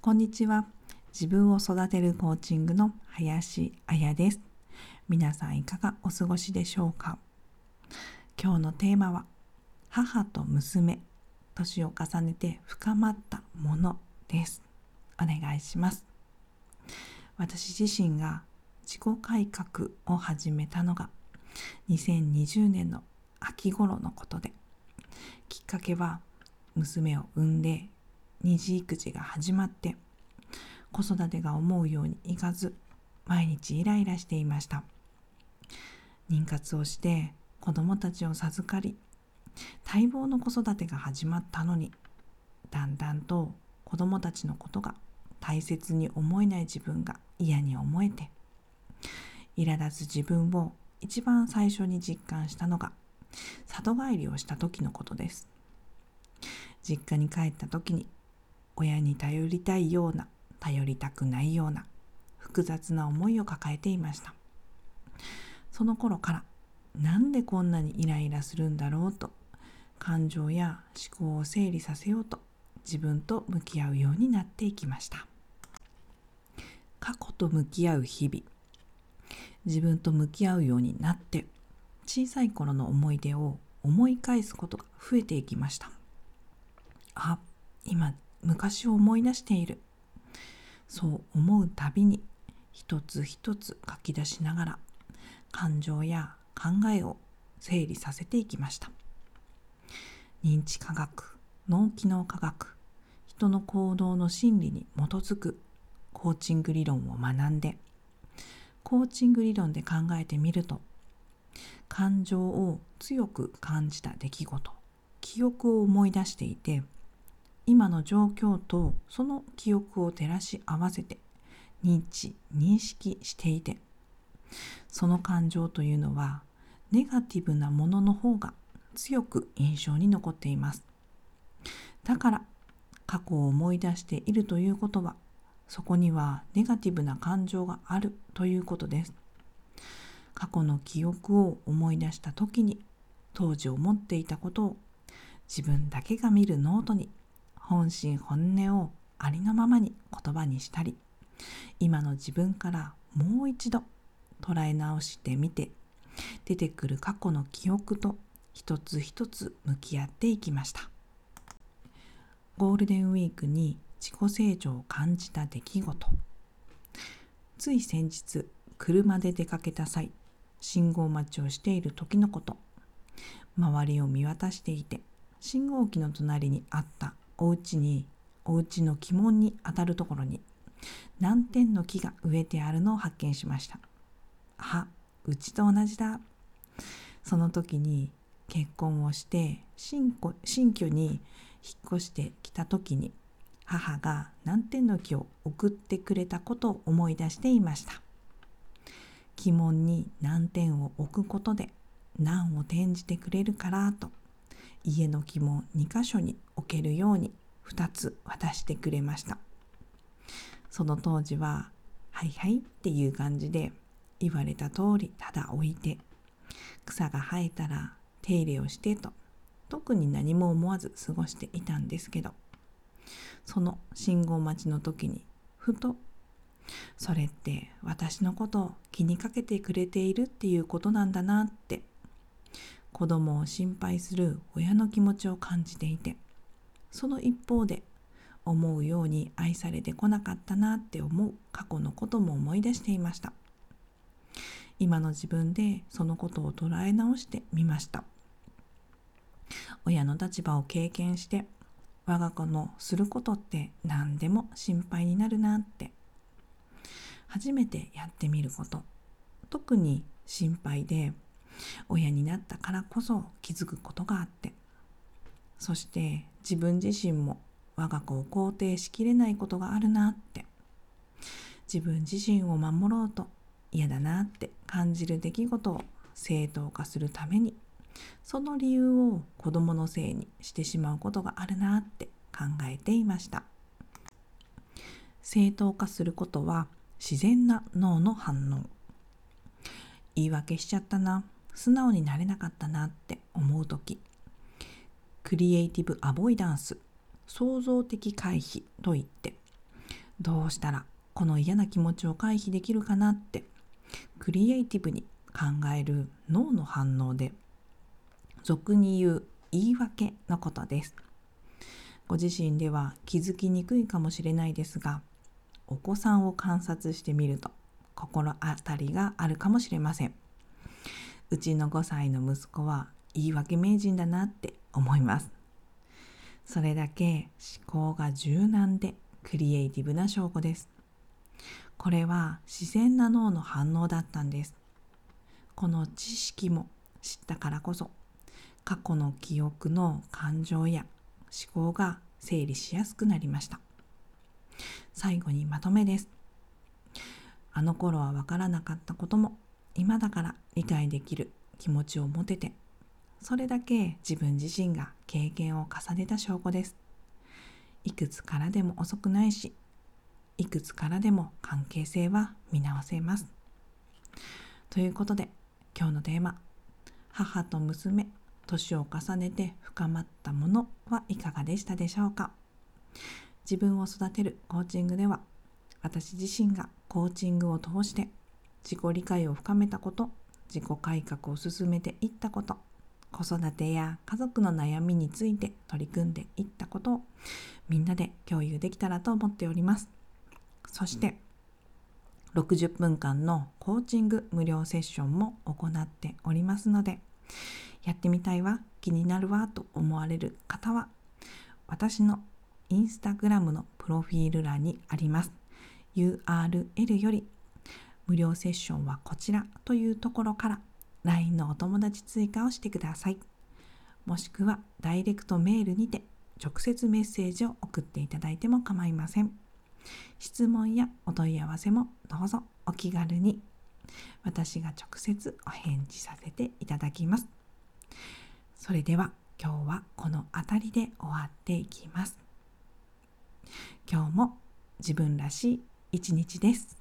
こんにちは。自分を育てるコーチングの林彩です。皆さんいかがお過ごしでしょうか？今日のテーマは母と娘、年を重ねて深まったものです。お願いします。私自身が自己改革を始めたのが2020年の秋頃のことできっかけは娘を産んで二次育児が始まって子育てが思うようにいかず毎日イライラしていました。妊活をして子供たちを授かり待望の子育てが始まったのにだんだんと子供たちのことが大切に思えない自分が嫌に思えて苛立つ自分を一番最初に実感したのが里帰りをした時のことです。実家に帰った時に親に頼りたいような頼りたくないような複雑な思いを抱えていました。その頃からなんでこんなにイライラするんだろうと感情や思考を整理させようと自分と向き合うようになっていきました。過去と向き合う日々自分と向き合うようになって小さい頃の思い出を思い返すことが増えていきました。あ今昔を思い出している。そう思うたびに一つ一つ書き出しながら感情や考えを整理させていきました。認知科学脳機能科学人の行動の心理に基づくコーチング理論を学んでコーチング理論で考えてみると感情を強く感じた出来事記憶を思い出していて今の状況とその記憶を照らし合わせて認知認識していてその感情というのはネガティブなものの方が強く印象に残っています。だから過去を思い出しているということはそこにはネガティブな感情があるということです。過去の記憶を思い出した時に当時思っていたことを自分だけが見るノートに本心本音をありのままに言葉にしたり今の自分からもう一度捉え直してみて出てくる過去の記憶と一つ一つ向き合っていきました。ゴールデンウィークに自己成長を感じた出来事。つい先日車で出かけた際信号待ちをしている時のこと。周りを見渡していて信号機の隣にあったお家にお家の鬼門にあたるところに南天の木が植えてあるのを発見しました。あうちと同じだ。その時に結婚をして新新居に引っ越してきた時に母が南天の木を送ってくれたことを思い出していました。鬼門に南天を置くことで難を転じてくれるからと。家の木も2箇所に置けるように2つ渡してくれました。その当時は「はいはい」っていう感じで言われた通りただ置いて草が生えたら手入れをしてと特に何も思わず過ごしていたんですけどその信号待ちの時にふとそれって私のことを気にかけてくれているっていうことなんだなって子供を心配する親の気持ちを感じていてその一方で思うように愛されてこなかったなって思う過去のことも思い出していました。今の自分でそのことを捉え直してみました。親の立場を経験して我が子のすることって何でも心配になるなって初めてやってみること。特に心配で親になったからこそ気づくことがあって。そして自分自身も我が子を肯定しきれないことがあるなって。自分自身を守ろうと嫌だなって感じる出来事を正当化するためにその理由を子供のせいにしてしまうことがあるなって考えていました。正当化することは自然な脳の反応。言い訳しちゃったな。素直になれなかったなって思う時。クリエイティブアボイダンス。創造的回避といって。どうしたらこの嫌な気持ちを回避できるかなって。クリエイティブに考える脳の反応で。俗に言う言い訳のことです。ご自身では気づきにくいかもしれないですが。お子さんを観察してみると心当たりがあるかもしれません。うちの5歳の息子は言い訳名人だなって思います。それだけ思考が柔軟でクリエイティブな証拠です。これは自然な脳の反応だったんです。この知識も知ったからこそ過去の記憶の感情や思考が整理しやすくなりました。最後にまとめです。あの頃はわからなかったことも今だから理解できる気持ちを持ててそれだけ自分自身が経験を重ねた証拠です。いくつからでも遅くないしいくつからでも関係性は見直せます。ということで今日のテーマ母と娘年を重ねて深まったものはいかがでしたでしょうか？自分を育てるコーチングでは私自身がコーチングを通して自己理解を深めたこと自己改革を進めていったこと子育てや家族の悩みについて取り組んでいったことをみんなで共有できたらと思っております。そして60分間のコーチング無料セッションも行っておりますのでやってみたいわ気になるわと思われる方は私のインスタグラムのプロフィール欄にあります。URL より無料セッションはこちらというところから LINE のお友達追加をしてください。もしくはダイレクトメールにて直接メッセージを送っていただいても構いません。質問やお問い合わせもどうぞお気軽に。私が直接お返事させていただきます。それでは今日はこの辺りで終わっていきます。今日も自分らしい一日です。